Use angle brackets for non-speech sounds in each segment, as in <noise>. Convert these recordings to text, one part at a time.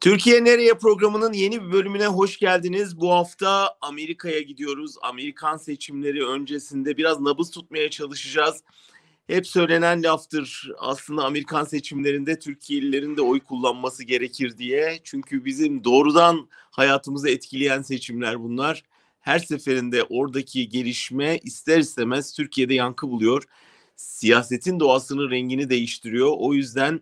Türkiye Nereye programının yeni bir bölümüne hoş geldiniz. Bu hafta Amerika'ya gidiyoruz. Amerikan seçimleri öncesinde biraz nabız tutmaya çalışacağız. Hep söylenen laftır aslında Amerikan seçimlerinde Türkiye'lilerin de oy kullanması gerekir diye. Çünkü bizim doğrudan hayatımızı etkileyen seçimler bunlar. Her seferinde oradaki gelişme ister istemez Türkiye'de yankı buluyor. Siyasetin doğasını, rengini değiştiriyor. O yüzden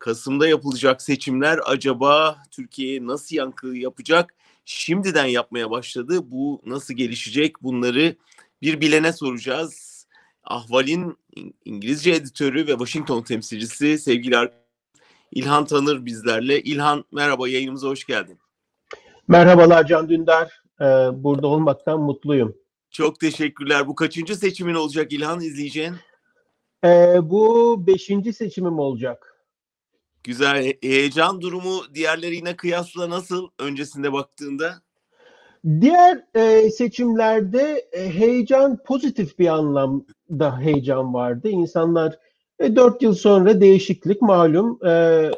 Kasım'da yapılacak seçimler acaba Türkiye'ye nasıl yankı yapacak? Şimdiden yapmaya başladı. Bu nasıl gelişecek? Bunları bir bilene soracağız. Ahval'in İngilizce editörü ve Washington temsilcisi sevgili İlhan Tanır bizlerle. İlhan merhaba yayınımıza hoş geldin. Merhabalar Can Dündar. Ee, burada olmaktan mutluyum. Çok teşekkürler. Bu kaçıncı seçimin olacak İlhan izleyeceğin? Ee, bu beşinci seçimim olacak. Güzel. Heyecan durumu diğerlerine kıyasla nasıl öncesinde baktığında? Diğer e, seçimlerde e, heyecan pozitif bir anlamda heyecan vardı. İnsanlar e, 4 yıl sonra değişiklik malum e,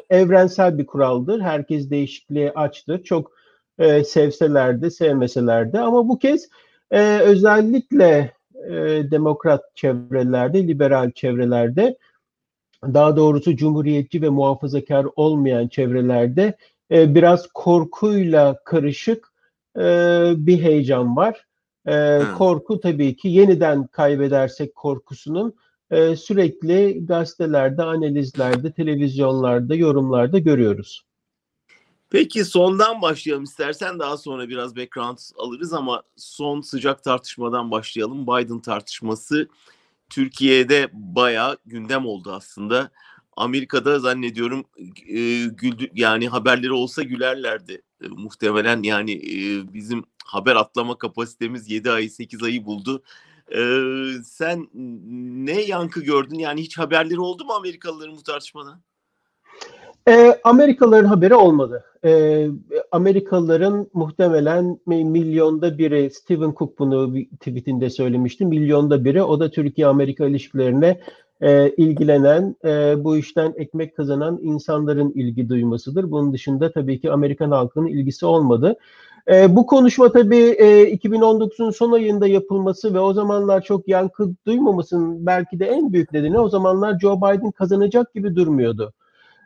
evrensel bir kuraldır. Herkes değişikliğe açtır. Çok e, sevseler de sevmeseler de ama bu kez e, özellikle e, demokrat çevrelerde, liberal çevrelerde daha doğrusu cumhuriyetçi ve muhafazakar olmayan çevrelerde e, biraz korkuyla karışık e, bir heyecan var. E, korku tabii ki yeniden kaybedersek korkusunun e, sürekli gazetelerde, analizlerde, televizyonlarda, yorumlarda görüyoruz. Peki sondan başlayalım istersen daha sonra biraz background alırız ama son sıcak tartışmadan başlayalım. Biden tartışması Türkiye'de bayağı gündem oldu aslında. Amerika'da zannediyorum e, güldü yani haberleri olsa gülerlerdi e, muhtemelen yani e, bizim haber atlama kapasitemiz 7 ayı 8 ayı buldu. E, sen ne yankı gördün yani hiç haberleri oldu mu Amerikalıların bu tartışmadan? E, Amerikalıların haberi olmadı. E, Amerikalıların muhtemelen milyonda biri, Stephen Cook bunu bir tweetinde söylemişti, milyonda biri o da Türkiye-Amerika ilişkilerine e, ilgilenen, e, bu işten ekmek kazanan insanların ilgi duymasıdır. Bunun dışında tabii ki Amerikan halkının ilgisi olmadı. E, bu konuşma tabii e, 2019'un son ayında yapılması ve o zamanlar çok yankı duymamasının belki de en büyük nedeni o zamanlar Joe Biden kazanacak gibi durmuyordu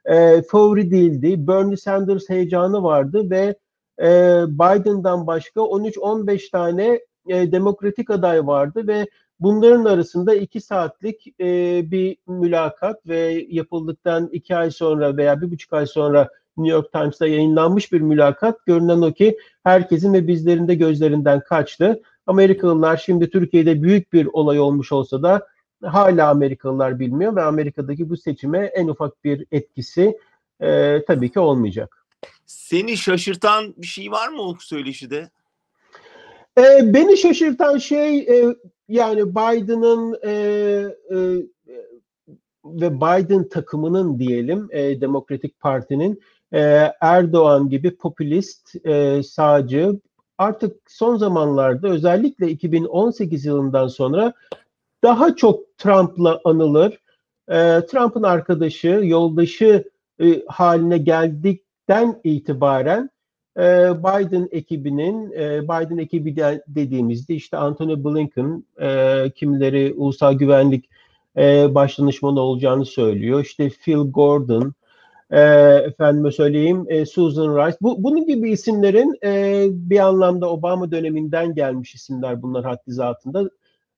e, favori değildi. Bernie Sanders heyecanı vardı ve e, Biden'dan başka 13-15 tane e, demokratik aday vardı ve bunların arasında iki saatlik e, bir mülakat ve yapıldıktan iki ay sonra veya bir buçuk ay sonra New York Times'ta yayınlanmış bir mülakat. Görünen o ki herkesin ve bizlerin de gözlerinden kaçtı. Amerikalılar şimdi Türkiye'de büyük bir olay olmuş olsa da hala Amerikalılar bilmiyor ve Amerika'daki bu seçime en ufak bir etkisi e, tabii ki olmayacak. Seni şaşırtan bir şey var mı o söyleşide? E, beni şaşırtan şey e, yani Biden'ın e, e, ve Biden takımının diyelim e, Demokratik Parti'nin e, Erdoğan gibi popülist e, sağcı artık son zamanlarda özellikle 2018 yılından sonra daha çok Trump'la anılır. E, Trump'ın arkadaşı, yoldaşı e, haline geldikten itibaren e, Biden ekibinin, e, Biden ekibi de, dediğimizde işte Anthony Blinken, e, kimileri ulusal güvenlik e, başdanışmanı olacağını söylüyor. İşte Phil Gordon, e, efendime söyleyeyim e, Susan Rice. Bu, bunun gibi isimlerin e, bir anlamda Obama döneminden gelmiş isimler bunlar haddi zatında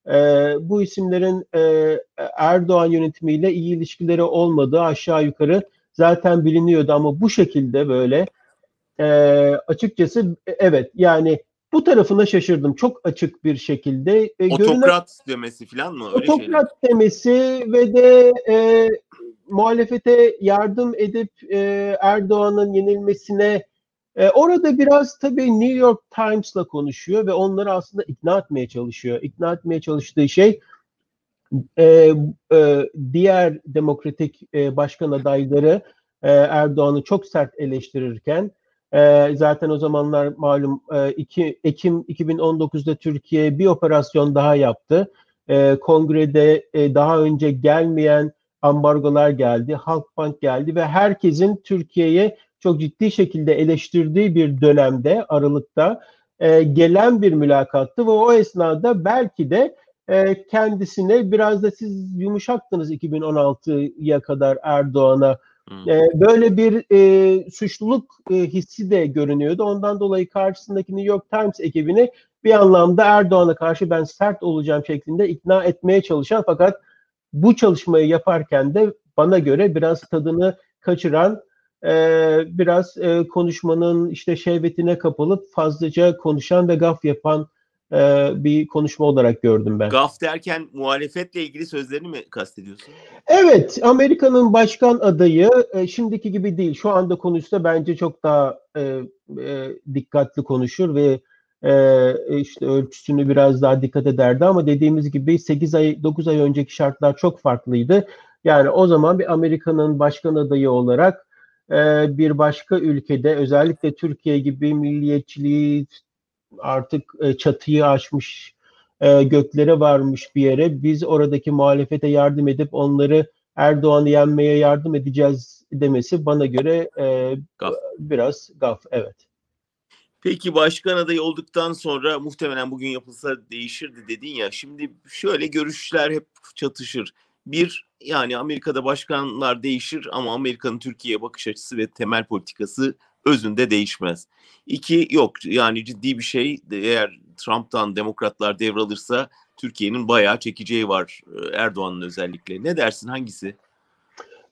e, bu isimlerin e, Erdoğan yönetimiyle iyi ilişkileri olmadığı aşağı yukarı zaten biliniyordu ama bu şekilde böyle e, açıkçası evet yani bu tarafına şaşırdım çok açık bir şekilde. E, otokrat görünen, demesi falan mı? Öyle otokrat şeyler. demesi ve de e, muhalefete yardım edip e, Erdoğan'ın yenilmesine e, orada biraz tabii New York Times'la konuşuyor ve onları aslında ikna etmeye çalışıyor. İkna etmeye çalıştığı şey e, e, diğer demokratik e, başkan adayları e, Erdoğan'ı çok sert eleştirirken e, zaten o zamanlar malum e, 2 Ekim 2019'da Türkiye bir operasyon daha yaptı. E, kongrede e, daha önce gelmeyen ambargolar geldi, Halkbank geldi ve herkesin Türkiye'ye çok ciddi şekilde eleştirdiği bir dönemde Aralık'ta e, gelen bir mülakattı ve o esnada belki de e, kendisine biraz da siz yumuşaktınız 2016'ya kadar Erdoğan'a e, böyle bir e, suçluluk e, hissi de görünüyordu. Ondan dolayı karşısındaki New York Times ekibini bir anlamda Erdoğan'a karşı ben sert olacağım şeklinde ikna etmeye çalışan fakat bu çalışmayı yaparken de bana göre biraz tadını kaçıran e, biraz e, konuşmanın işte şehvetine kapılıp fazlaca konuşan ve gaf yapan e, bir konuşma olarak gördüm ben. Gaf derken muhalefetle ilgili sözlerini mi kastediyorsun? Evet, Amerika'nın başkan adayı e, şimdiki gibi değil. Şu anda konuşsa bence çok daha e, e, dikkatli konuşur ve e, işte ölçüsünü biraz daha dikkat ederdi ama dediğimiz gibi 8 ay 9 ay önceki şartlar çok farklıydı. Yani o zaman bir Amerika'nın başkan adayı olarak bir başka ülkede özellikle Türkiye gibi milliyetçiliği artık e, çatıyı aşmış e, göklere varmış bir yere biz oradaki muhalefete yardım edip onları Erdoğan'ı yenmeye yardım edeceğiz demesi bana göre e, gaf. biraz gaf evet. Peki başkan adayı olduktan sonra muhtemelen bugün yapılsa değişirdi dedin ya. Şimdi şöyle görüşler hep çatışır. Bir yani Amerika'da başkanlar değişir ama Amerika'nın Türkiye'ye bakış açısı ve temel politikası özünde değişmez. İki yok yani ciddi bir şey eğer Trump'tan demokratlar devralırsa Türkiye'nin bayağı çekeceği var Erdoğan'ın özellikle. Ne dersin hangisi?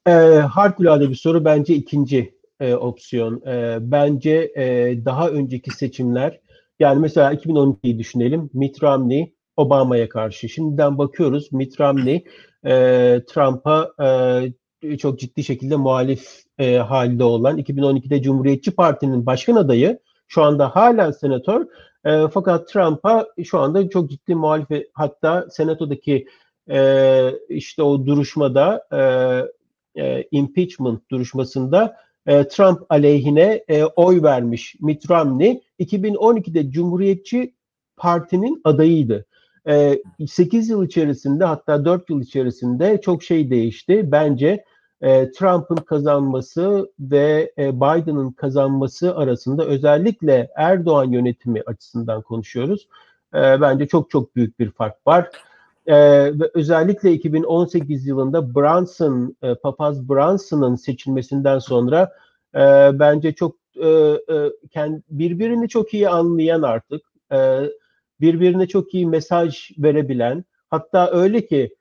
E, harikulade bir soru bence ikinci e, opsiyon. E, bence e, daha önceki seçimler yani mesela 2012'yi düşünelim. Mitt Romney Obama'ya karşı. Şimdiden bakıyoruz Mitt Romney e, Trump'a e, çok ciddi şekilde muhalif e, halde olan 2012'de Cumhuriyetçi Parti'nin başkan adayı şu anda halen senatör e, fakat Trump'a şu anda çok ciddi muhalif hatta senatodaki e, işte o duruşmada e, e, impeachment duruşmasında e, Trump aleyhine e, oy vermiş Mitt Romney 2012'de Cumhuriyetçi Parti'nin adayıydı. 8 e, yıl içerisinde hatta 4 yıl içerisinde çok şey değişti. Bence Trump'ın kazanması ve Biden'ın kazanması arasında özellikle Erdoğan yönetimi açısından konuşuyoruz. Bence çok çok büyük bir fark var. ve özellikle 2018 yılında Brunson, Papaz Brunson'ın seçilmesinden sonra bence çok birbirini çok iyi anlayan artık birbirine çok iyi mesaj verebilen hatta öyle ki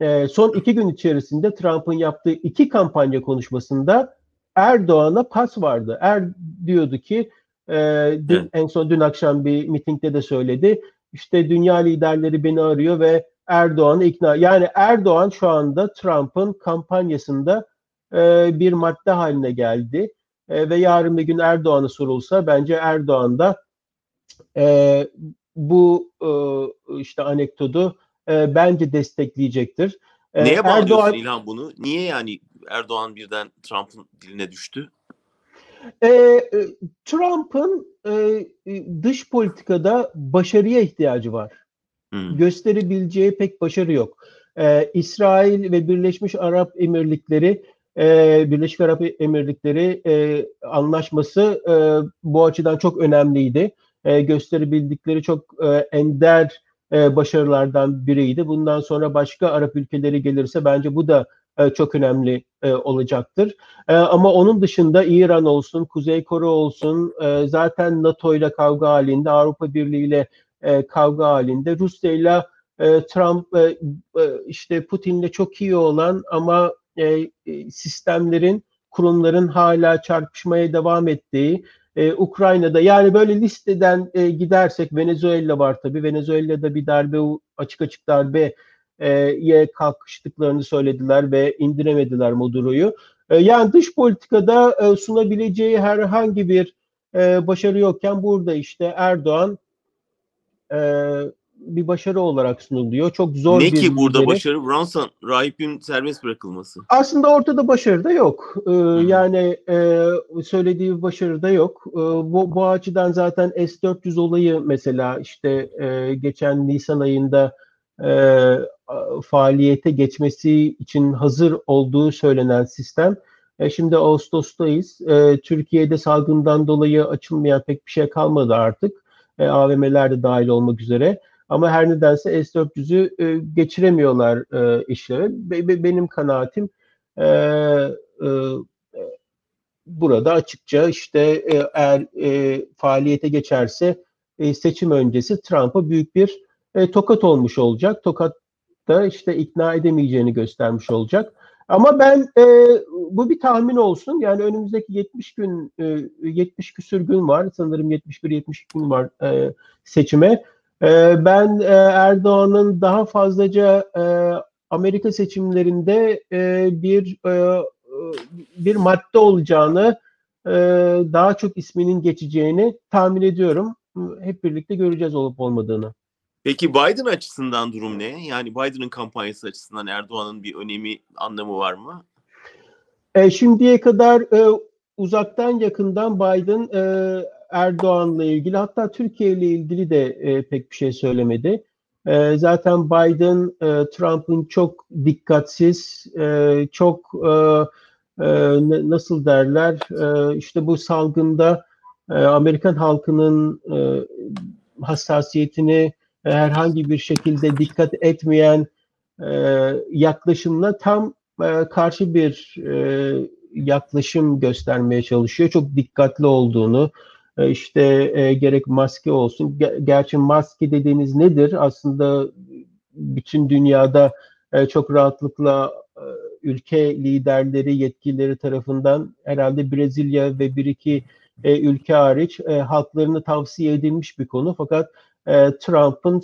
e, son iki gün içerisinde Trump'ın yaptığı iki kampanya konuşmasında Erdoğan'a pas vardı. Er diyordu ki e, dün, en son dün akşam bir mitingde de söyledi. İşte dünya liderleri beni arıyor ve Erdoğan'ı ikna. Yani Erdoğan şu anda Trump'ın kampanyasında e, bir madde haline geldi. E, ve yarın bir gün Erdoğan'a sorulsa bence Erdoğan da e, bu e, işte anekdotu e, bence destekleyecektir. E, Neye bağlıyorsun Erdoğan, İlhan bunu? Niye yani Erdoğan birden Trump'ın diline düştü? E, Trump'ın e, dış politikada başarıya ihtiyacı var. Hmm. Gösterebileceği pek başarı yok. E, İsrail ve Birleşmiş Arap Emirlikleri e, Birleşik Arap Emirlikleri e, anlaşması e, bu açıdan çok önemliydi e, gösterebildikleri çok e, ender e, başarılardan biriydi. Bundan sonra başka Arap ülkeleri gelirse bence bu da e, çok önemli e, olacaktır. E, ama onun dışında İran olsun, Kuzey Kore olsun, e, zaten NATO ile kavga halinde, Avrupa Birliği ile e, kavga halinde, Rusya ile e, Trump, e, e, işte Putin'le çok iyi olan ama e, e sistemlerin, kurumların hala çarpışmaya devam ettiği, e, Ukrayna'da yani böyle listeden e, gidersek Venezuela var tabii. Venezuela'da bir darbe açık açık darbe ye kalkıştıklarını söylediler ve indiremediler Maduro'yu. E, yani dış politikada e, sunabileceği herhangi bir e, başarı yokken burada işte Erdoğan bir başarı olarak sunuluyor. Çok zor ne bir ki burada lideri. başarı? Bronson rahipin serbest bırakılması. Aslında ortada başarı da yok. Ee, yani e, söylediği başarı da yok. Ee, bu, bu açıdan zaten S-400 olayı mesela işte e, geçen Nisan ayında e, faaliyete geçmesi için hazır olduğu söylenen sistem E, şimdi Ağustos'tayız. E, Türkiye'de salgından dolayı açılmayan pek bir şey kalmadı artık. E, AVM'ler de dahil olmak üzere. Ama her nedense S-400'ü e, geçiremiyorlar e, işleve. Be, be, benim kanaatim e, e, burada açıkça işte e, eğer e, faaliyete geçerse e, seçim öncesi Trump'a büyük bir e, tokat olmuş olacak. Tokat da işte ikna edemeyeceğini göstermiş olacak. Ama ben e, bu bir tahmin olsun. Yani önümüzdeki 70 gün, e, 70 küsür gün var. Sanırım 71-72 gün var e, seçime. E, ben e, Erdoğan'ın daha fazlaca e, Amerika seçimlerinde e, bir bir madde olacağını, daha çok isminin geçeceğini tahmin ediyorum. Hep birlikte göreceğiz olup olmadığını. Peki Biden açısından durum ne? Yani Biden'ın kampanyası açısından Erdoğan'ın bir önemi, anlamı var mı? E, şimdiye kadar e, uzaktan yakından Biden e, Erdoğan'la ilgili hatta Türkiye ile ilgili de e, pek bir şey söylemedi. E, zaten Biden e, Trump'ın çok dikkatsiz, e, çok e, e, nasıl derler e, işte bu salgında e, Amerikan halkının e, hassasiyetini e, herhangi bir şekilde dikkat etmeyen e, yaklaşımla tam e, karşı bir e, yaklaşım göstermeye çalışıyor. Çok dikkatli olduğunu, işte e, gerek maske olsun. Gerçi maske dediğiniz nedir? Aslında bütün dünyada e, çok rahatlıkla e, ülke liderleri, yetkilileri tarafından herhalde Brezilya ve bir iki e, ülke hariç e, halklarına tavsiye edilmiş bir konu. Fakat e, Trump'ın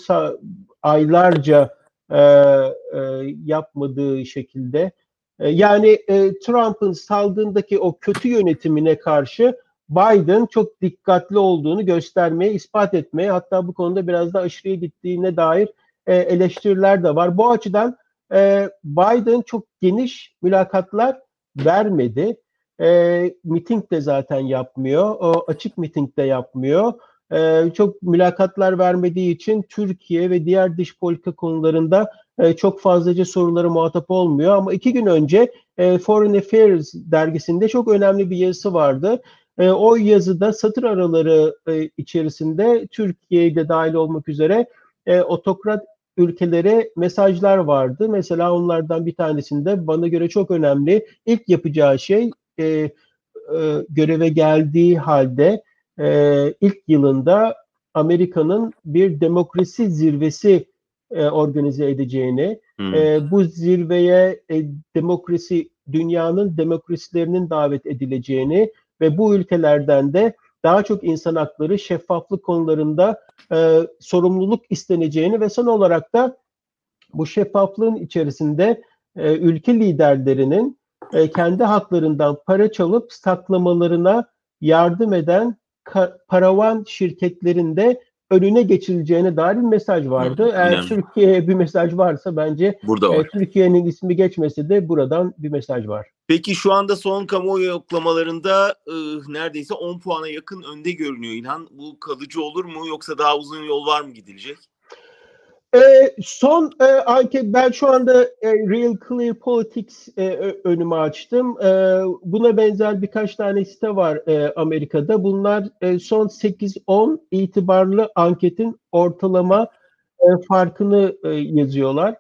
aylarca e, e, yapmadığı şekilde e, yani e, Trump'ın salgındaki o kötü yönetimine karşı Biden çok dikkatli olduğunu göstermeye, ispat etmeye hatta bu konuda biraz da aşırıya gittiğine dair e, eleştiriler de var. Bu açıdan e, Biden çok geniş mülakatlar vermedi. E, miting de zaten yapmıyor. O açık miting de yapmıyor. E, çok mülakatlar vermediği için Türkiye ve diğer dış politika konularında e, çok fazlaca soruları muhatap olmuyor. Ama iki gün önce e, Foreign Affairs dergisinde çok önemli bir yazısı vardı. E, o yazıda satır araları e, içerisinde Türkiye'de dahil olmak üzere e, otokrat ülkelere mesajlar vardı. Mesela onlardan bir tanesinde bana göre çok önemli ilk yapacağı şey e, e, göreve geldiği halde e, ilk yılında Amerika'nın bir demokrasi zirvesi e, organize edeceğini, hmm. e, bu zirveye e, demokrasi dünyanın demokrasilerinin davet edileceğini ve bu ülkelerden de daha çok insan hakları, şeffaflık konularında e, sorumluluk isteneceğini ve son olarak da bu şeffaflığın içerisinde e, ülke liderlerinin e, kendi haklarından para çalıp saklamalarına yardım eden paravan şirketlerinde önüne geçileceğine dair bir mesaj vardı. Hı, Eğer Türkiye'ye bir mesaj varsa bence Burada e, Türkiye'nin ismi geçmese de buradan bir mesaj var. Peki şu anda son kamuoyu yoklamalarında e, neredeyse 10 puana yakın önde görünüyor İlhan. Bu kalıcı olur mu yoksa daha uzun yol var mı gidilecek? E, son e, anket ben şu anda e, Real Clear Politics e, önümü açtım. E, buna benzer birkaç tane site var e, Amerika'da. Bunlar e, son 8-10 itibarlı anketin ortalama e, farkını e, yazıyorlar.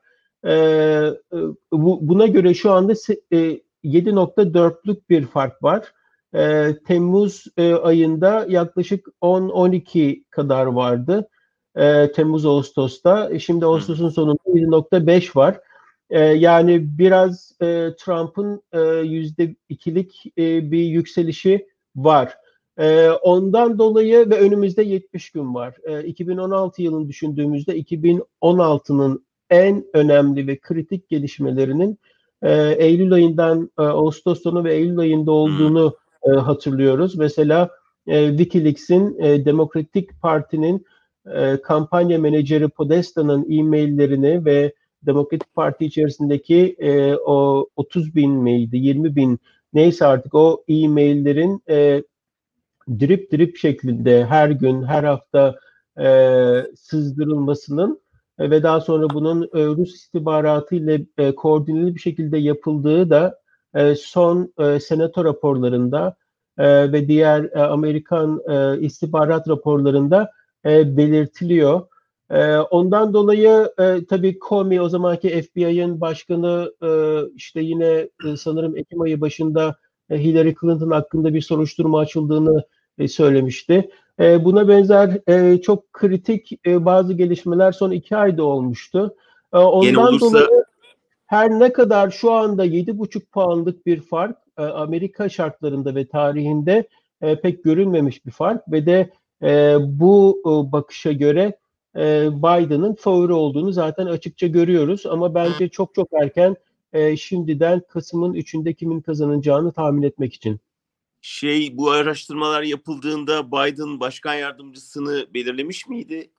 E, e, bu, buna göre şu anda e, 7.4'lük bir fark var. E, Temmuz e, ayında yaklaşık 10-12 kadar vardı e, Temmuz Ağustos'ta. E, şimdi Ağustos'un sonunda 1.5 var. E, yani biraz e, Trump'ın e, yüzde ikilik e, bir yükselişi var. E, ondan dolayı ve önümüzde 70 gün var. E, 2016 yılını düşündüğümüzde 2016'nın en önemli ve kritik gelişmelerinin e, Eylül ayından e, Ağustos sonu ve Eylül ayında olduğunu e, hatırlıyoruz. Mesela e, WikiLeaks'in e, Demokratik Parti'nin e, kampanya menajeri Podesta'nın e-maillerini ve Demokratik Parti içerisindeki e, o 30 bin miydi, 20 bin neyse artık o e-maillerin e, drip drip şeklinde her gün, her hafta e, sızdırılmasının e, ve daha sonra bunun e, Rus istihbaratı ile e, koordineli bir şekilde yapıldığı da e, son e, senato raporlarında e, ve diğer e, Amerikan e, istihbarat raporlarında e, belirtiliyor. E, ondan dolayı e, tabii Comey o zamanki FBI'ın başkanı e, işte yine e, sanırım Ekim ayı başında e, Hillary Clinton hakkında bir soruşturma açıldığını e, söylemişti. E, buna benzer e, çok kritik e, bazı gelişmeler son iki ayda olmuştu. E, ondan olursa... dolayı her ne kadar şu anda 7,5 puanlık bir fark e, Amerika şartlarında ve tarihinde e, pek görülmemiş bir fark ve de e, bu e, bakışa göre e, Biden'ın favori olduğunu zaten açıkça görüyoruz. Ama bence çok çok erken e, şimdiden Kasım'ın 3'ünde kimin kazanacağını tahmin etmek için. Şey bu araştırmalar yapıldığında Biden başkan yardımcısını belirlemiş miydi?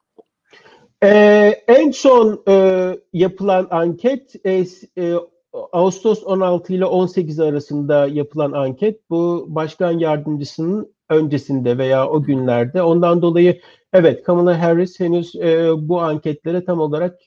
Ee, en son e, yapılan anket e, e, Ağustos 16 ile 18 arasında yapılan anket bu başkan yardımcısının öncesinde veya o günlerde. Ondan dolayı evet Kamala Harris henüz e, bu anketlere tam olarak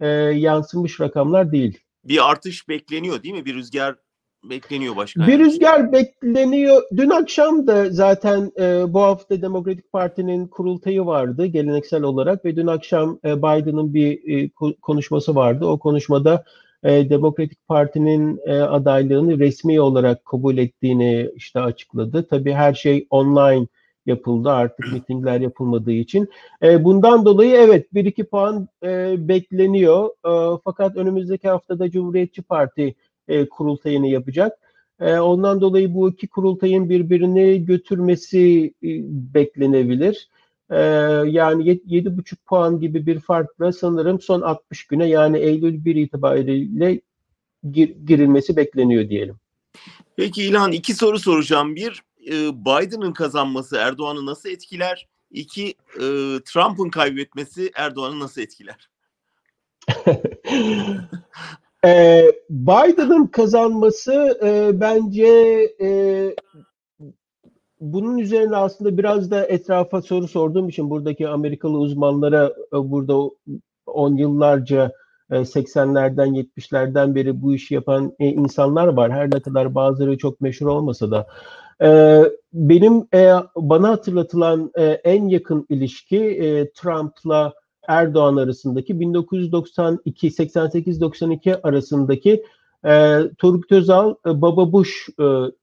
e, yansımış rakamlar değil. Bir artış bekleniyor değil mi? Bir rüzgar bekleniyor başkan. Bir rüzgar bekleniyor. Dün akşam da zaten e, bu hafta Demokratik Parti'nin kurultayı vardı geleneksel olarak ve dün akşam e, Biden'ın bir e, konuşması vardı. O konuşmada e, Demokratik Parti'nin e, adaylığını resmi olarak kabul ettiğini işte açıkladı. Tabii her şey online yapıldı artık mitingler yapılmadığı için. E, bundan dolayı evet 1-2 puan e, bekleniyor. E, fakat önümüzdeki haftada Cumhuriyetçi Parti e, kurultayını yapacak. E, ondan dolayı bu iki kurultayın birbirini götürmesi e, beklenebilir. E, yani 7,5 puan gibi bir farkla sanırım son 60 güne yani Eylül 1 itibariyle gir, girilmesi bekleniyor diyelim. Peki İlhan iki soru soracağım. Bir, e, Biden'ın kazanması Erdoğan'ı nasıl etkiler? İki, e, Trump'ın kaybetmesi Erdoğan'ı nasıl etkiler? <laughs> e, Biden'ın kazanması e, bence e, bunun üzerine aslında biraz da etrafa soru sorduğum için buradaki Amerikalı uzmanlara e, burada 10 yıllarca 80'lerden e, 70'lerden beri bu işi yapan e, insanlar var. Her ne kadar bazıları çok meşhur olmasa da. Benim bana hatırlatılan en yakın ilişki Trump'la Erdoğan arasındaki 1992 88-92 arasındaki Turgut Özal Baba Bush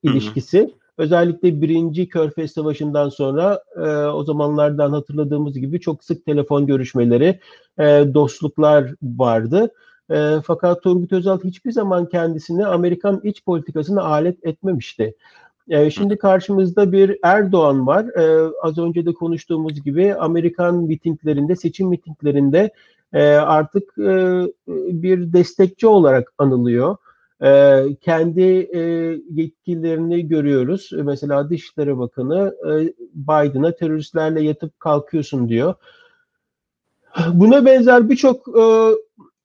ilişkisi. Hı hı. Özellikle birinci Körfez Savaşı'ndan sonra e, o zamanlardan hatırladığımız gibi çok sık telefon görüşmeleri, e, dostluklar vardı. E, fakat Turgut Özal hiçbir zaman kendisini Amerikan iç politikasına alet etmemişti. E, şimdi karşımızda bir Erdoğan var. E, az önce de konuştuğumuz gibi Amerikan mitinglerinde, seçim mitinglerinde e, artık e, bir destekçi olarak anılıyor. E, kendi e, yetkililerini görüyoruz. Mesela Dışişleri Bakanı e, Biden'a teröristlerle yatıp kalkıyorsun diyor. Buna benzer birçok e,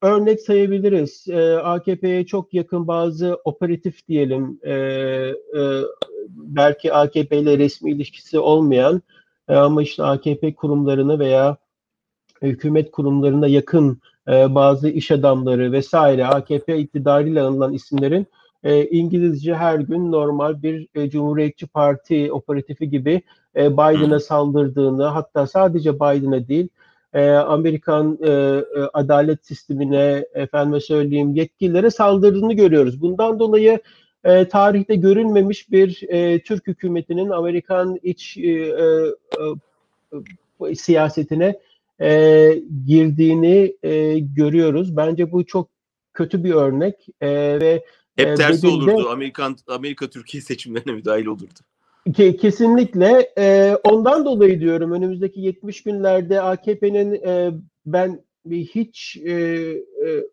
örnek sayabiliriz. E, AKP'ye çok yakın bazı operatif diyelim, e, e, belki AKP ile resmi ilişkisi olmayan e, ama işte AKP kurumlarını veya hükümet kurumlarına yakın e, bazı iş adamları vesaire AKP iktidarıyla anılan isimlerin e, İngilizce her gün normal bir e, Cumhuriyetçi Parti operatifi gibi e, Biden'a saldırdığını hatta sadece Biden'a değil e, Amerikan e, adalet sistemine efendime söyleyeyim yetkililere saldırdığını görüyoruz. Bundan dolayı e, tarihte görülmemiş bir e, Türk hükümetinin Amerikan iç e, e, e, siyasetine e, girdiğini e, görüyoruz. Bence bu çok kötü bir örnek e, ve hep e, tersi bedelde, olurdu. Amerikan Amerika Türkiye seçimlerine müdahil olurdu. Ke, kesinlikle. E, ondan dolayı diyorum önümüzdeki 70 günlerde AKP'nin e, ben hiç e, e,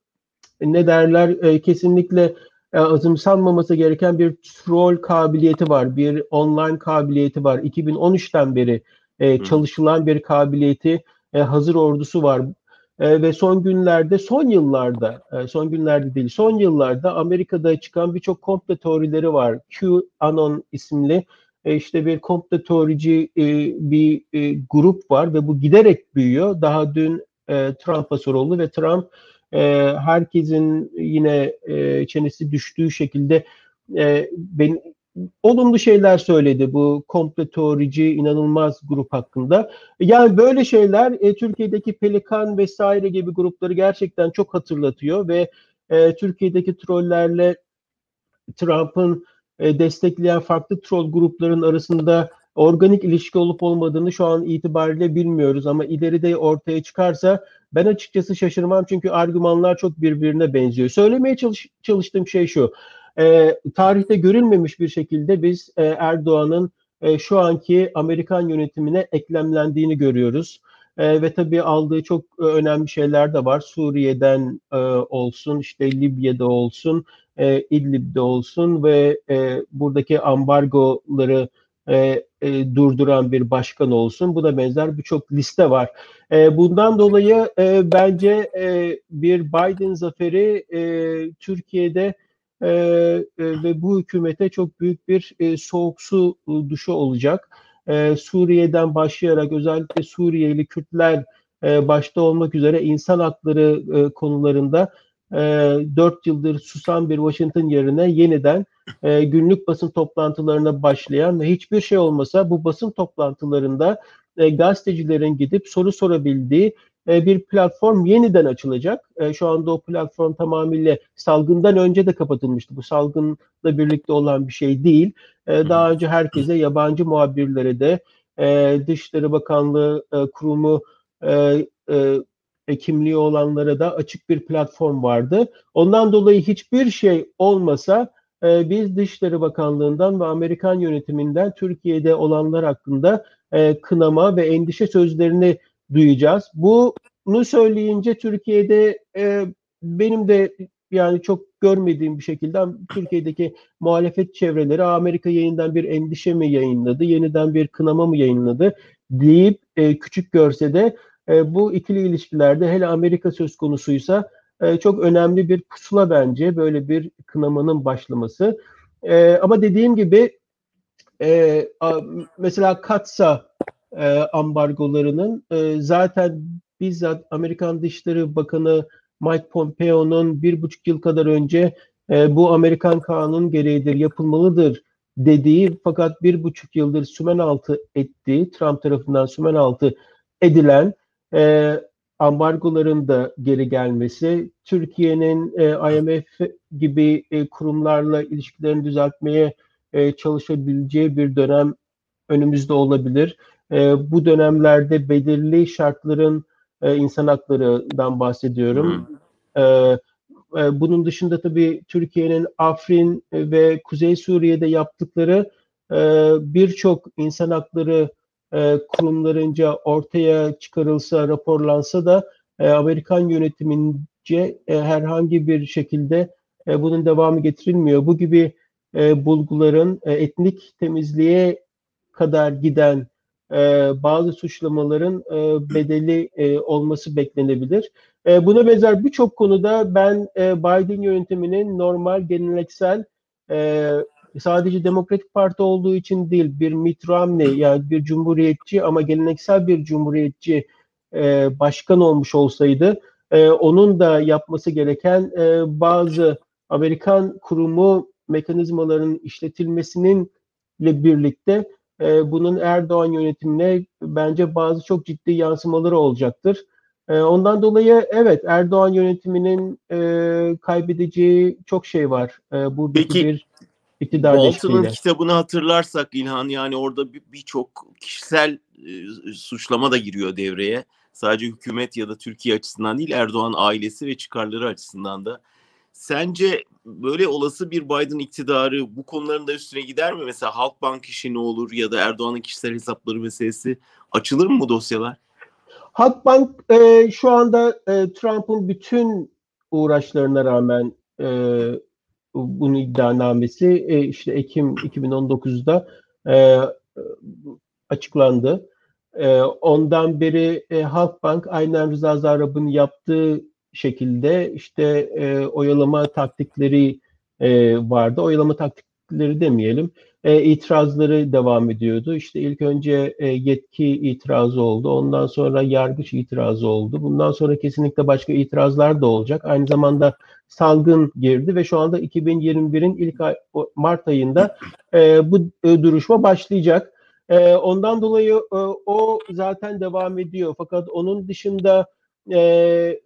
ne derler e, kesinlikle e, azımsanmaması gereken bir troll kabiliyeti var. Bir online kabiliyeti var. 2013'ten beri e, çalışılan bir kabiliyeti e, hazır ordusu var. E, ve son günlerde, son yıllarda, e, son günlerde değil, son yıllarda Amerika'da çıkan birçok komplo teorileri var. QAnon isimli işte bir komplo teorici bir grup var ve bu giderek büyüyor. Daha dün e, Trump'a soruldu ve Trump herkesin yine çenesi düştüğü şekilde ben, olumlu şeyler söyledi bu komplo teorici inanılmaz grup hakkında. Yani böyle şeyler e, Türkiye'deki Pelikan vesaire gibi grupları gerçekten çok hatırlatıyor ve e, Türkiye'deki trollerle Trump'ın e, destekleyen farklı troll grupların arasında organik ilişki olup olmadığını şu an itibariyle bilmiyoruz ama ileride ortaya çıkarsa ben açıkçası şaşırmam çünkü argümanlar çok birbirine benziyor. Söylemeye çalış, çalıştığım şey şu. E, tarihte görülmemiş bir şekilde biz e, Erdoğan'ın e, şu anki Amerikan yönetimine eklemlendiğini görüyoruz. E, ve tabii aldığı çok e, önemli şeyler de var. Suriye'den e, olsun, işte Libya'da olsun, e, İdlib'de olsun ve e, buradaki ambargoları e, e, durduran bir başkan olsun. Bu da benzer birçok liste var. E, bundan dolayı e, bence e, bir Biden zaferi e, Türkiye'de e, e, ve bu hükümete çok büyük bir e, soğuk su duşu olacak. E, Suriye'den başlayarak özellikle Suriyeli Kürtler e, başta olmak üzere insan hakları e, konularında e, 4 yıldır susan bir Washington yerine yeniden e, günlük basın toplantılarına başlayan ve hiçbir şey olmasa bu basın toplantılarında e, gazetecilerin gidip soru sorabildiği e, bir platform yeniden açılacak. E, şu anda o platform tamamıyla salgından önce de kapatılmıştı. Bu salgınla birlikte olan bir şey değil. E, daha önce herkese, yabancı muhabirlere de Dışişleri Bakanlığı kurumu kimliği olanlara da açık bir platform vardı. Ondan dolayı hiçbir şey olmasa biz Dışişleri Bakanlığı'ndan ve Amerikan yönetiminden Türkiye'de olanlar hakkında kınama ve endişe sözlerini duyacağız. Bunu söyleyince Türkiye'de e, benim de yani çok görmediğim bir şekilde Türkiye'deki muhalefet çevreleri Amerika yeniden bir endişe mi yayınladı, yeniden bir kınama mı yayınladı deyip e, küçük görse de e, bu ikili ilişkilerde hele Amerika söz konusuysa e, çok önemli bir pusula bence böyle bir kınamanın başlaması. E, ama dediğim gibi e, mesela Katsa e, ambargolarının e, zaten bizzat Amerikan Dışişleri Bakanı Mike Pompeo'nun bir buçuk yıl kadar önce e, bu Amerikan kanun gereğidir, yapılmalıdır dediği fakat bir buçuk yıldır sümen altı ettiği, Trump tarafından sümen altı edilen e, ambargoların da geri gelmesi, Türkiye'nin e, IMF gibi e, kurumlarla ilişkilerini düzeltmeye e, çalışabileceği bir dönem önümüzde olabilir. E, bu dönemlerde belirli şartların e, insan haklarından bahsediyorum. Hmm. E, e, bunun dışında tabii Türkiye'nin Afrin ve Kuzey Suriye'de yaptıkları e, birçok insan hakları e, kurumlarınca ortaya çıkarılsa, raporlansa da e, Amerikan yönetimince e, herhangi bir şekilde e, bunun devamı getirilmiyor. Bu gibi e, bulguların e, etnik temizliğe kadar giden e, bazı suçlamaların e, bedeli e, olması beklenebilir. Buna benzer birçok konuda ben Biden yönetiminin normal geleneksel sadece Demokratik Parti olduğu için değil bir Mitt Romney yani bir cumhuriyetçi ama geleneksel bir cumhuriyetçi başkan olmuş olsaydı onun da yapması gereken bazı Amerikan kurumu mekanizmaların işletilmesinin ile birlikte e, bunun Erdoğan yönetimine bence bazı çok ciddi yansımaları olacaktır. E, ondan dolayı evet Erdoğan yönetiminin e, kaybedeceği çok şey var. E, buradaki Peki, bir iktidar Walton'ın kitabını hatırlarsak İlhan yani orada birçok bir kişisel e, suçlama da giriyor devreye. Sadece hükümet ya da Türkiye açısından değil Erdoğan ailesi ve çıkarları açısından da. Sence böyle olası bir Biden iktidarı bu konuların da üstüne gider mi? Mesela Halkbank işi ne olur ya da Erdoğan'ın kişisel hesapları meselesi açılır mı bu dosyalar? Halkbank e, şu anda e, Trump'ın bütün uğraşlarına rağmen e, bunun iddianamesi e, işte Ekim 2019'da e, açıklandı. E, ondan beri e, Halkbank aynen Rıza Zarrab'ın yaptığı şekilde işte e, oyalama taktikleri e, vardı. Oyalama taktik tepkileri demeyelim e, itirazları devam ediyordu. İşte ilk önce e, yetki itirazı oldu. Ondan sonra yargıç itirazı oldu. Bundan sonra kesinlikle başka itirazlar da olacak. Aynı zamanda salgın girdi ve şu anda 2021'in ilk ay, Mart ayında e, bu e, duruşma başlayacak. E, ondan dolayı e, o zaten devam ediyor. Fakat onun dışında e,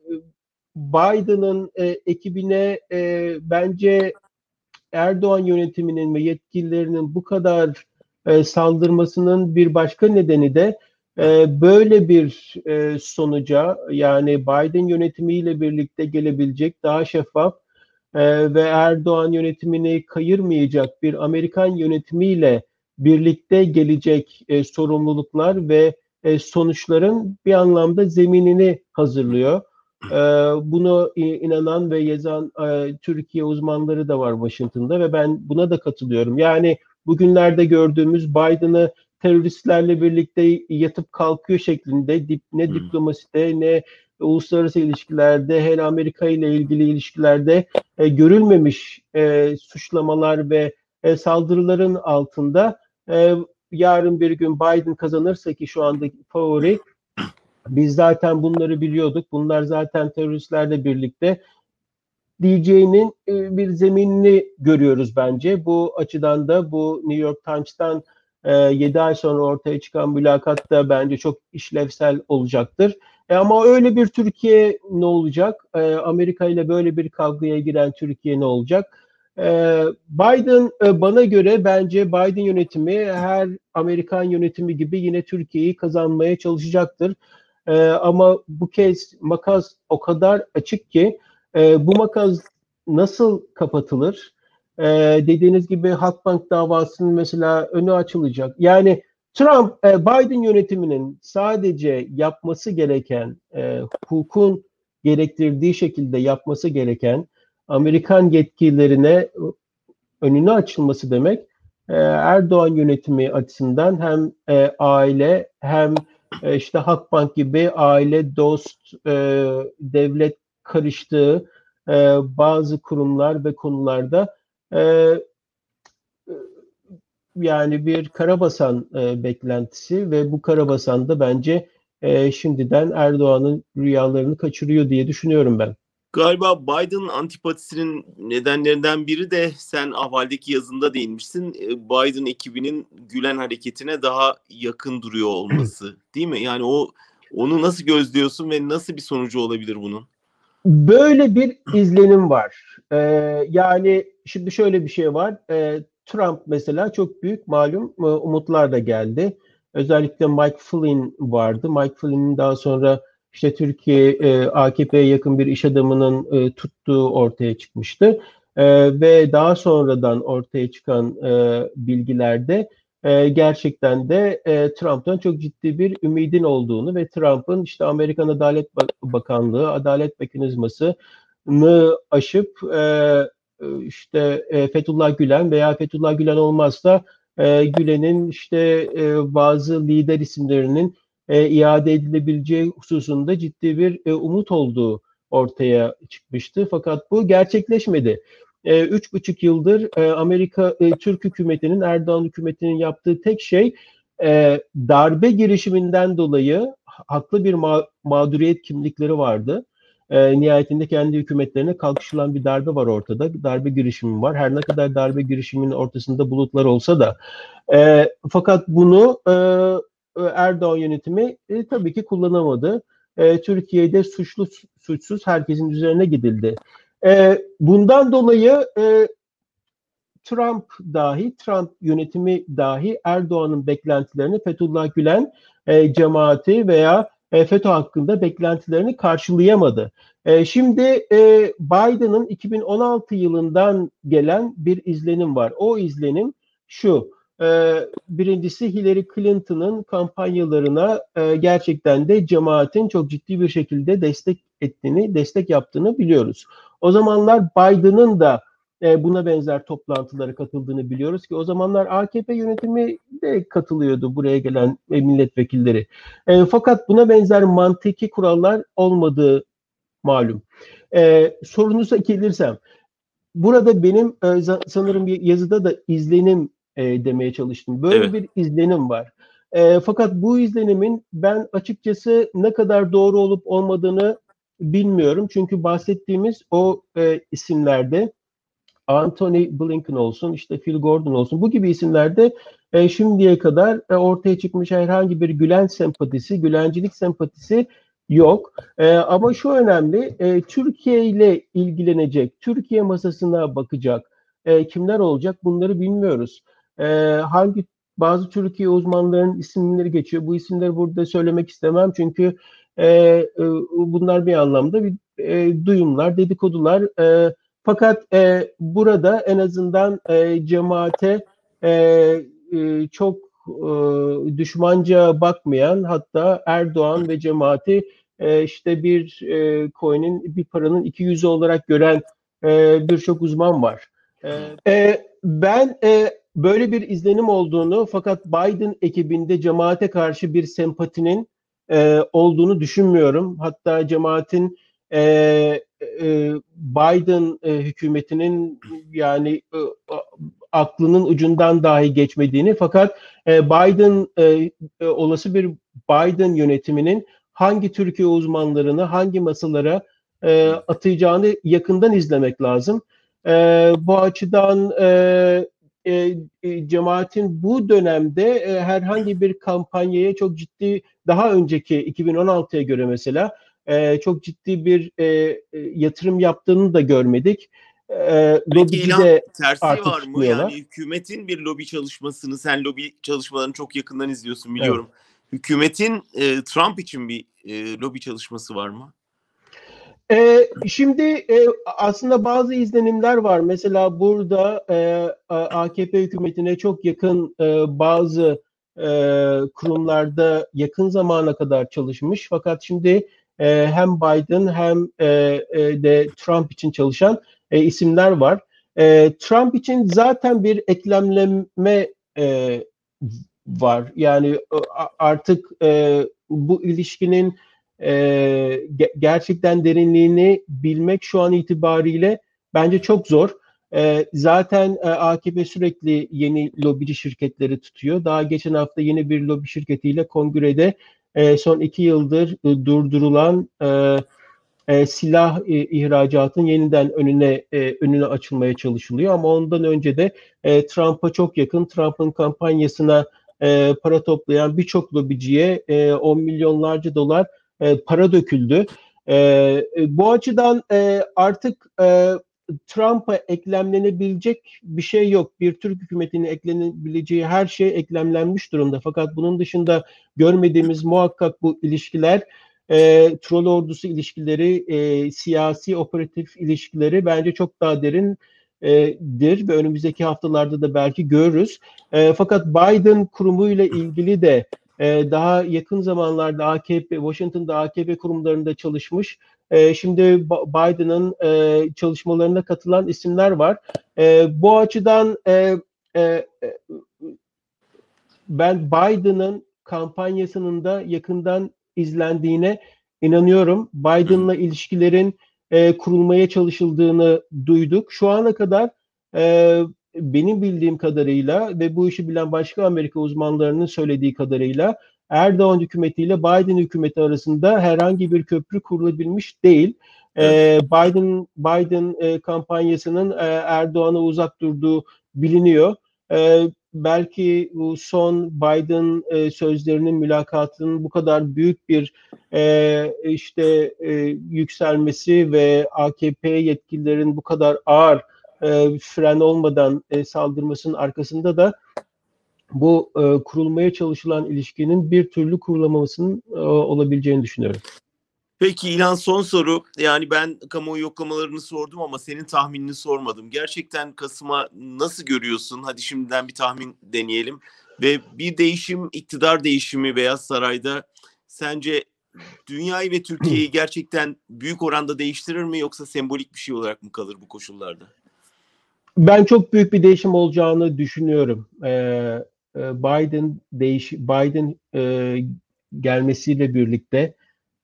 Biden'ın e, ekibine e, bence Erdoğan yönetiminin ve yetkililerinin bu kadar e, saldırmasının bir başka nedeni de e, böyle bir e, sonuca yani Biden yönetimiyle birlikte gelebilecek daha şeffaf e, ve Erdoğan yönetimini kayırmayacak bir Amerikan yönetimiyle birlikte gelecek e, sorumluluklar ve e, sonuçların bir anlamda zeminini hazırlıyor. E, bunu inanan ve yazan e, Türkiye uzmanları da var Washington'da ve ben buna da katılıyorum. Yani bugünlerde gördüğümüz Biden'ı teröristlerle birlikte yatıp kalkıyor şeklinde dip, ne hmm. diplomaside ne uluslararası ilişkilerde hele Amerika ile ilgili ilişkilerde e, görülmemiş e, suçlamalar ve e, saldırıların altında e, yarın bir gün Biden kazanırsa ki şu andaki favori biz zaten bunları biliyorduk. Bunlar zaten teröristlerle birlikte diyeceğinin e, bir zeminini görüyoruz bence. Bu açıdan da bu New York Times'tan e, 7 ay sonra ortaya çıkan mülakat da bence çok işlevsel olacaktır. E, ama öyle bir Türkiye ne olacak? E, Amerika ile böyle bir kavgaya giren Türkiye ne olacak? E, Biden e, bana göre bence Biden yönetimi her Amerikan yönetimi gibi yine Türkiye'yi kazanmaya çalışacaktır. E, ama bu kez makas o kadar açık ki e, bu makas nasıl kapatılır? E, dediğiniz gibi Halkbank davasının mesela önü açılacak. Yani Trump, e, Biden yönetiminin sadece yapması gereken, e, hukukun gerektirdiği şekilde yapması gereken Amerikan yetkililerine önünü açılması demek e, Erdoğan yönetimi açısından hem e, aile hem e, işte Halkbank gibi aile, dost, e, devlet karıştığı e, bazı kurumlar ve konularda e, yani bir karabasan e, beklentisi ve bu karabasan da bence e, şimdiden Erdoğan'ın rüyalarını kaçırıyor diye düşünüyorum ben. Galiba Biden antipatisinin nedenlerinden biri de sen ahvaldeki yazında değinmişsin. E, Biden ekibinin Gülen hareketine daha yakın duruyor olması değil mi? Yani o onu nasıl gözlüyorsun ve nasıl bir sonucu olabilir bunun? Böyle bir izlenim var. Ee, yani şimdi şöyle bir şey var. Ee, Trump mesela çok büyük malum e, umutlar da geldi. Özellikle Mike Flynn vardı. Mike Flynn'in daha sonra işte Türkiye e, AKP'ye yakın bir iş adamının e, tuttuğu ortaya çıkmıştı. E, ve daha sonradan ortaya çıkan e, bilgilerde e, gerçekten de e, Trump'tan çok ciddi bir ümidin olduğunu ve Trump'ın işte Amerikan Adalet Bakanlığı, adalet mekanizmasını aşıp e, işte e, Fethullah Gülen veya Fethullah Gülen olmazsa e, Gülen'in işte e, bazı lider isimlerinin e, iade edilebileceği hususunda ciddi bir e, umut olduğu ortaya çıkmıştı. Fakat bu gerçekleşmedi. E, üç buçuk yıldır e, Amerika e, Türk hükümetinin Erdoğan hükümetinin yaptığı tek şey e, darbe girişiminden dolayı haklı bir ma- mağduriyet kimlikleri vardı. E, nihayetinde kendi hükümetlerine kalkışılan bir darbe var ortada. Darbe girişimi var. Her ne kadar darbe girişiminin ortasında bulutlar olsa da. E, fakat bunu e, Erdoğan yönetimi e, tabii ki kullanamadı. E, Türkiye'de suçlu suçsuz herkesin üzerine gidildi. E, bundan dolayı e, Trump dahi, Trump yönetimi dahi Erdoğan'ın beklentilerini Fethullah Gülen e, cemaati veya e, FETÖ hakkında beklentilerini karşılayamadı. E, şimdi e, Biden'ın 2016 yılından gelen bir izlenim var. O izlenim şu, e, birincisi Hillary Clinton'ın kampanyalarına e, gerçekten de cemaatin çok ciddi bir şekilde destek ettiğini, destek yaptığını biliyoruz. O zamanlar Biden'ın da e, buna benzer toplantılara katıldığını biliyoruz ki o zamanlar AKP yönetimi de katılıyordu buraya gelen e, milletvekilleri. Fakat buna benzer mantıki kurallar olmadığı malum. E, sorunuza gelirsem, burada benim e, sanırım yazıda da izlenim e, demeye çalıştım. Böyle evet. bir izlenim var. E, fakat bu izlenimin ben açıkçası ne kadar doğru olup olmadığını bilmiyorum. Çünkü bahsettiğimiz o e, isimlerde Anthony Blinken olsun, işte Phil Gordon olsun bu gibi isimlerde e, şimdiye kadar e, ortaya çıkmış herhangi bir Gülen sempatisi, Gülencilik sempatisi yok. E, ama şu önemli, e, Türkiye ile ilgilenecek, Türkiye masasına bakacak e, kimler olacak bunları bilmiyoruz. E, hangi bazı Türkiye uzmanlarının isimleri geçiyor. Bu isimleri burada söylemek istemem çünkü e, e, bunlar bir anlamda bir e, duyumlar, dedikodular. E, fakat e, burada en azından e, cemaate e, e, çok e, düşmanca bakmayan hatta Erdoğan ve cemaati e, işte bir e, coin'in bir paranın iki yüzü olarak gören e, birçok uzman var. E, e, ben e, böyle bir izlenim olduğunu fakat Biden ekibinde cemaate karşı bir sempatinin e, olduğunu düşünmüyorum. Hatta cemaatin e, e, Biden e, hükümetinin yani e, aklının ucundan dahi geçmediğini fakat e, Biden e, e, olası bir Biden yönetiminin hangi Türkiye uzmanlarını hangi masalara e, atayacağını yakından izlemek lazım. E, bu açıdan e, e, e, cemaatin bu dönemde e, herhangi bir kampanyaya çok ciddi daha önceki 2016'ya göre mesela e, çok ciddi bir e, e, yatırım yaptığını da görmedik. E, Peki İlhan tersi var mı? Tutmuyorlar. Yani hükümetin bir lobi çalışmasını sen lobi çalışmalarını çok yakından izliyorsun biliyorum. Evet. Hükümetin e, Trump için bir e, lobi çalışması var mı? E, şimdi e, aslında bazı izlenimler var. Mesela burada e, AKP hükümetine çok yakın e, bazı e, kurumlarda yakın zamana kadar çalışmış. Fakat şimdi e, hem Biden hem e, e, de Trump için çalışan e, isimler var. E, Trump için zaten bir eklemleme e, var. Yani artık e, bu ilişkinin e, gerçekten derinliğini bilmek şu an itibariyle bence çok zor. E, zaten e, AKP sürekli yeni lobici şirketleri tutuyor. Daha geçen hafta yeni bir lobi şirketiyle kongrede e, son iki yıldır e, durdurulan e, e, silah e, ihracatın yeniden önüne e, önüne açılmaya çalışılıyor. Ama ondan önce de e, Trump'a çok yakın, Trump'ın kampanyasına e, para toplayan birçok lobiciye e, 10 milyonlarca dolar e, para döküldü. E, e, bu açıdan e, artık e, Trump'a eklemlenebilecek bir şey yok. Bir Türk hükümetinin eklenebileceği her şey eklemlenmiş durumda. Fakat bunun dışında görmediğimiz muhakkak bu ilişkiler, e, troll ordusu ilişkileri, e, siyasi operatif ilişkileri bence çok daha derin dir ve önümüzdeki haftalarda da belki görürüz. E, fakat Biden kurumuyla ilgili de e, daha yakın zamanlarda AKP, Washington'da AKP kurumlarında çalışmış. E, şimdi Biden'ın e, çalışmalarına katılan isimler var. E, bu açıdan e, e, ben Biden'ın kampanyasının da yakından izlendiğine inanıyorum. Biden'la ilişkilerin e, kurulmaya çalışıldığını duyduk. Şu ana kadar e, benim bildiğim kadarıyla ve bu işi bilen başka Amerika uzmanlarının söylediği kadarıyla Erdoğan hükümetiyle Biden hükümeti arasında herhangi bir köprü kurulabilmiş değil. Ee, evet. Ee, Biden Biden e, kampanyasının e, Erdoğan'a uzak durduğu biliniyor. Ee, belki bu son Biden e, sözlerinin mülakatının bu kadar büyük bir e, işte e, yükselmesi ve AKP yetkililerin bu kadar ağır e, fren olmadan e, saldırmasının arkasında da bu e, kurulmaya çalışılan ilişkinin bir türlü kurulamamasının e, olabileceğini düşünüyorum. Peki İlhan son soru. Yani ben kamuoyu yoklamalarını sordum ama senin tahminini sormadım. Gerçekten Kasım'a nasıl görüyorsun? Hadi şimdiden bir tahmin deneyelim. Ve bir değişim, iktidar değişimi Beyaz Saray'da sence dünyayı ve Türkiye'yi <clears throat> gerçekten büyük oranda değiştirir mi yoksa sembolik bir şey olarak mı kalır bu koşullarda? Ben çok büyük bir değişim olacağını düşünüyorum. Ee, e, Biden değiş Biden e, gelmesiyle birlikte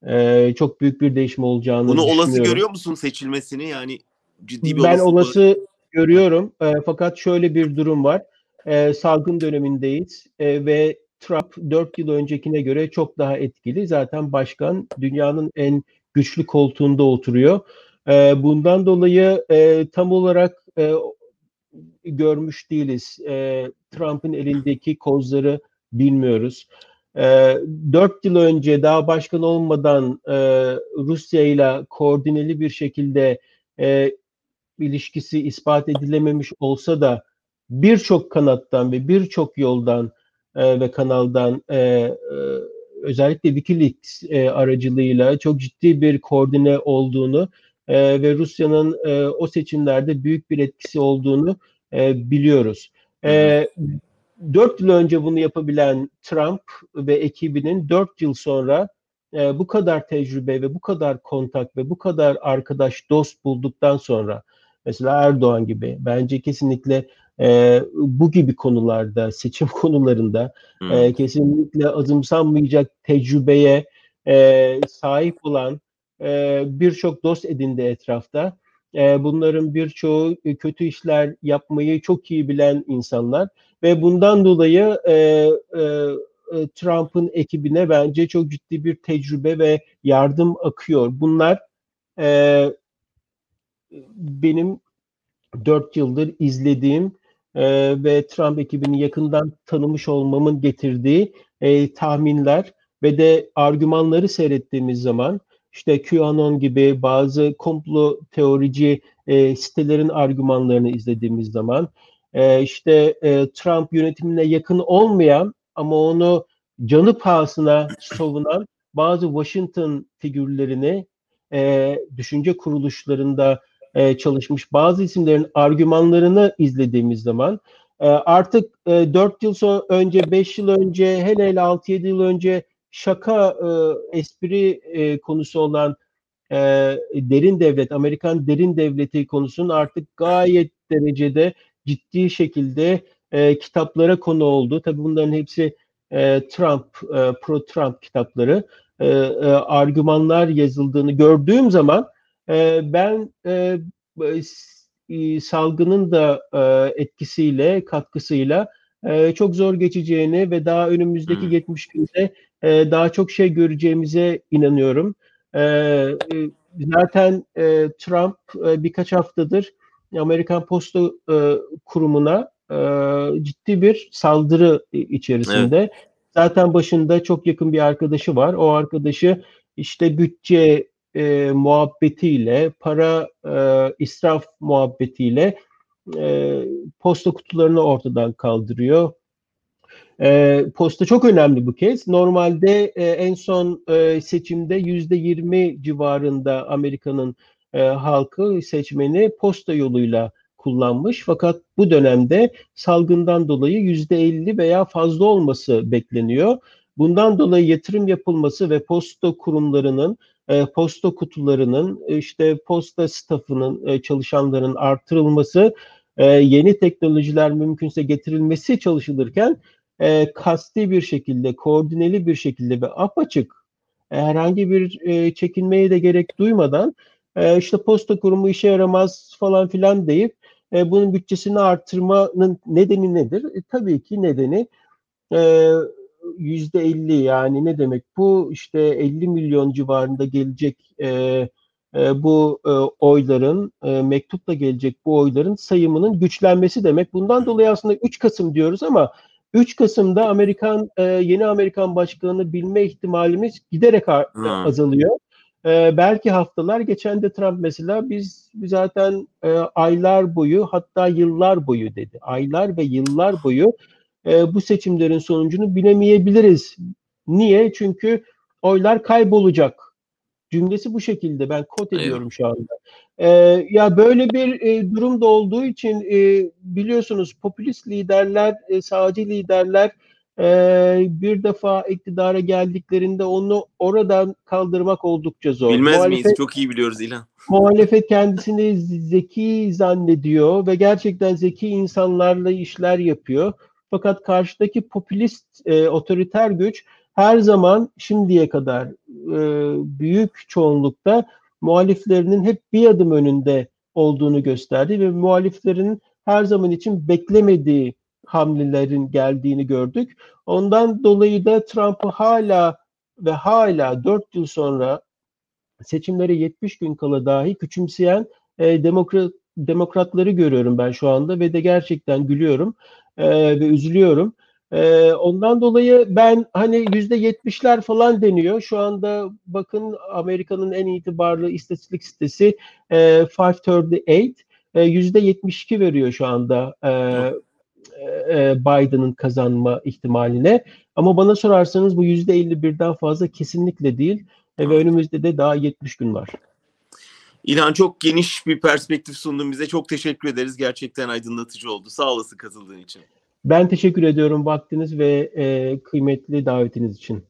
e, çok büyük bir değişim olacağını Bunu düşünüyorum. olası görüyor musun seçilmesini yani ciddi bir Ben olası görüyorum. E, fakat şöyle bir durum var. E, salgın dönemindeyiz e, ve Trump 4 yıl öncekine göre çok daha etkili. Zaten başkan dünyanın en güçlü koltuğunda oturuyor. E, bundan dolayı e, tam olarak e, görmüş değiliz. E, Trump'ın elindeki kozları bilmiyoruz. E, 4 yıl önce daha başkan olmadan e, Rusya ile koordineli bir şekilde e, ilişkisi ispat edilememiş olsa da birçok kanattan ve birçok yoldan e, ve kanaldan e, e, özellikle Wikileaks e, aracılığıyla çok ciddi bir koordine olduğunu e, ve Rusya'nın e, o seçimlerde büyük bir etkisi olduğunu e, biliyoruz. E, 4 yıl önce bunu yapabilen Trump ve ekibinin 4 yıl sonra e, bu kadar tecrübe ve bu kadar kontak ve bu kadar arkadaş dost bulduktan sonra mesela Erdoğan gibi bence kesinlikle e, bu gibi konularda seçim <laughs> konularında e, kesinlikle azımsanmayacak tecrübeye e, sahip olan e, birçok dost edindi etrafta. E, bunların birçoğu kötü işler yapmayı çok iyi bilen insanlar ve bundan dolayı e, e, e, Trump'ın ekibine bence çok ciddi bir tecrübe ve yardım akıyor. Bunlar e, benim dört yıldır izlediğim e, ve Trump ekibini yakından tanımış olmamın getirdiği e, tahminler ve de argümanları seyrettiğimiz zaman işte QAnon gibi bazı komplo teorici e, sitelerin argümanlarını izlediğimiz zaman e, işte e, Trump yönetimine yakın olmayan ama onu canı pahasına savunan bazı Washington figürlerini e, düşünce kuruluşlarında e, çalışmış bazı isimlerin argümanlarını izlediğimiz zaman e, artık e, 4 yıl sonra önce 5 yıl önce hele hele 6-7 yıl önce şaka e, espri e, konusu olan e, derin devlet Amerikan derin devleti konusunun artık gayet derecede ciddi şekilde e, kitaplara konu oldu. Tabii bunların hepsi e, Trump, e, pro-Trump kitapları. E, e, argümanlar yazıldığını gördüğüm zaman e, ben e, e, salgının da e, etkisiyle, katkısıyla e, çok zor geçeceğini ve daha önümüzdeki hmm. 70 günde e, daha çok şey göreceğimize inanıyorum. E, e, zaten e, Trump e, birkaç haftadır Amerikan Posta e, Kurumu'na e, ciddi bir saldırı içerisinde. Evet. Zaten başında çok yakın bir arkadaşı var. O arkadaşı işte bütçe e, muhabbetiyle, para e, israf muhabbetiyle e, posta kutularını ortadan kaldırıyor. E, posta çok önemli bu kez. Normalde e, en son e, seçimde yüzde yirmi civarında Amerika'nın e, halkı seçmeni posta yoluyla kullanmış. Fakat bu dönemde salgından dolayı yüzde elli veya fazla olması bekleniyor. Bundan dolayı yatırım yapılması ve posta kurumlarının e, posta kutularının işte posta stafının e, çalışanların artırılması e, yeni teknolojiler mümkünse getirilmesi çalışılırken e, kasti bir şekilde koordineli bir şekilde ve apaçık e, herhangi bir e, çekinmeye de gerek duymadan e, işte posta kurumu işe yaramaz falan filan deyip e, bunun bütçesini artırmanın nedeni nedir? E, tabii ki nedeni e, yüzde 50 yani ne demek bu işte 50 milyon civarında gelecek e, e, bu e, oyların e, mektupla gelecek bu oyların sayımının güçlenmesi demek. Bundan dolayı aslında 3 Kasım diyoruz ama 3 Kasım'da Amerikan e, yeni Amerikan başkanını bilme ihtimalimiz giderek hmm. azalıyor. E, belki haftalar geçen de Trump mesela biz zaten e, aylar boyu hatta yıllar boyu dedi. Aylar ve yıllar boyu e, bu seçimlerin sonucunu bilemeyebiliriz. Niye? Çünkü oylar kaybolacak. Cümlesi bu şekilde. Ben kod ediyorum evet. şu anda. Ee, ya böyle bir e, durum da olduğu için e, biliyorsunuz popülist liderler, e, sağcı liderler e, bir defa iktidara geldiklerinde onu oradan kaldırmak oldukça zor. Bilmez muhalefet, miyiz? Çok iyi biliyoruz İlhan. Muhalefet kendisini zeki zannediyor ve gerçekten zeki insanlarla işler yapıyor. Fakat karşıdaki popülist e, otoriter güç her zaman şimdiye kadar e, büyük çoğunlukta muhaliflerinin hep bir adım önünde olduğunu gösterdi ve muhaliflerin her zaman için beklemediği hamlelerin geldiğini gördük. Ondan dolayı da Trump'ı hala ve hala 4 yıl sonra seçimlere 70 gün kala dahi küçümseyen e, demokrat demokratları görüyorum ben şu anda ve de gerçekten gülüyorum e, ve üzülüyorum. E, ondan dolayı ben hani yüzde yetmişler falan deniyor. Şu anda bakın Amerika'nın en itibarlı istatistik sitesi e, 538 e, yüzde 72 veriyor şu anda e, e, Biden'ın kazanma ihtimaline. Ama bana sorarsanız bu yüzde 51'den fazla kesinlikle değil. E, ve önümüzde de daha 70 gün var. İlhan çok geniş bir perspektif sundun bize. Çok teşekkür ederiz. Gerçekten aydınlatıcı oldu. Sağ olasın katıldığın için. Ben teşekkür ediyorum vaktiniz ve e, kıymetli davetiniz için.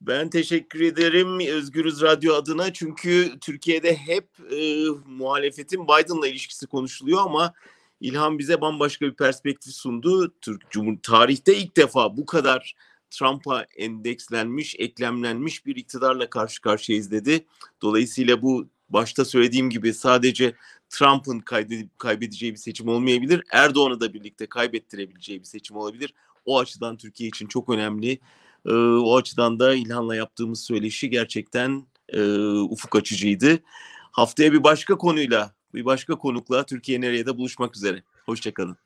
Ben teşekkür ederim Özgürüz Radyo adına çünkü Türkiye'de hep e, muhalefetin Biden'la ilişkisi konuşuluyor ama İlhan bize bambaşka bir perspektif sundu. Türk Cumhur tarihte ilk defa bu kadar Trump'a endekslenmiş, eklemlenmiş bir iktidarla karşı karşıyayız dedi. Dolayısıyla bu başta söylediğim gibi sadece Trump'ın kaybedeceği bir seçim olmayabilir. Erdoğan'ı da birlikte kaybettirebileceği bir seçim olabilir. O açıdan Türkiye için çok önemli. Ee, o açıdan da İlhan'la yaptığımız söyleşi gerçekten e, ufuk açıcıydı. Haftaya bir başka konuyla, bir başka konukla Türkiye nereye de buluşmak üzere. Hoşçakalın.